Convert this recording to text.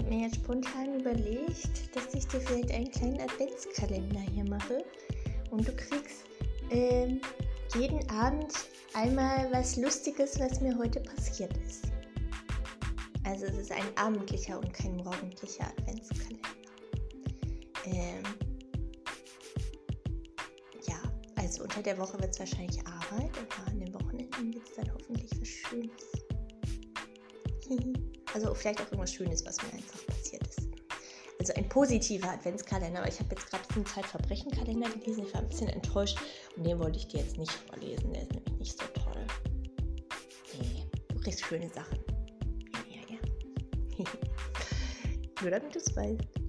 habe mir jetzt spontan überlegt, dass ich dir vielleicht einen kleinen Adventskalender hier mache. Und du kriegst ähm, jeden Abend einmal was Lustiges, was mir heute passiert ist. Also es ist ein abendlicher und kein morgendlicher Adventskalender. Ähm, ja, also unter der Woche wird es wahrscheinlich Arbeit und an den Wochenenden wird es dann hoffentlich was Schönes. Also vielleicht auch irgendwas Schönes, was mir einfach passiert ist. Also ein positiver Adventskalender, aber ich habe jetzt gerade einen Zeitverbrechenkalender gelesen. Ich war ein bisschen enttäuscht und den wollte ich dir jetzt nicht vorlesen. Der ist nämlich nicht so toll. Nee, du kriegst schöne Sachen. Ja, ja, ja. Nur damit du es weißt.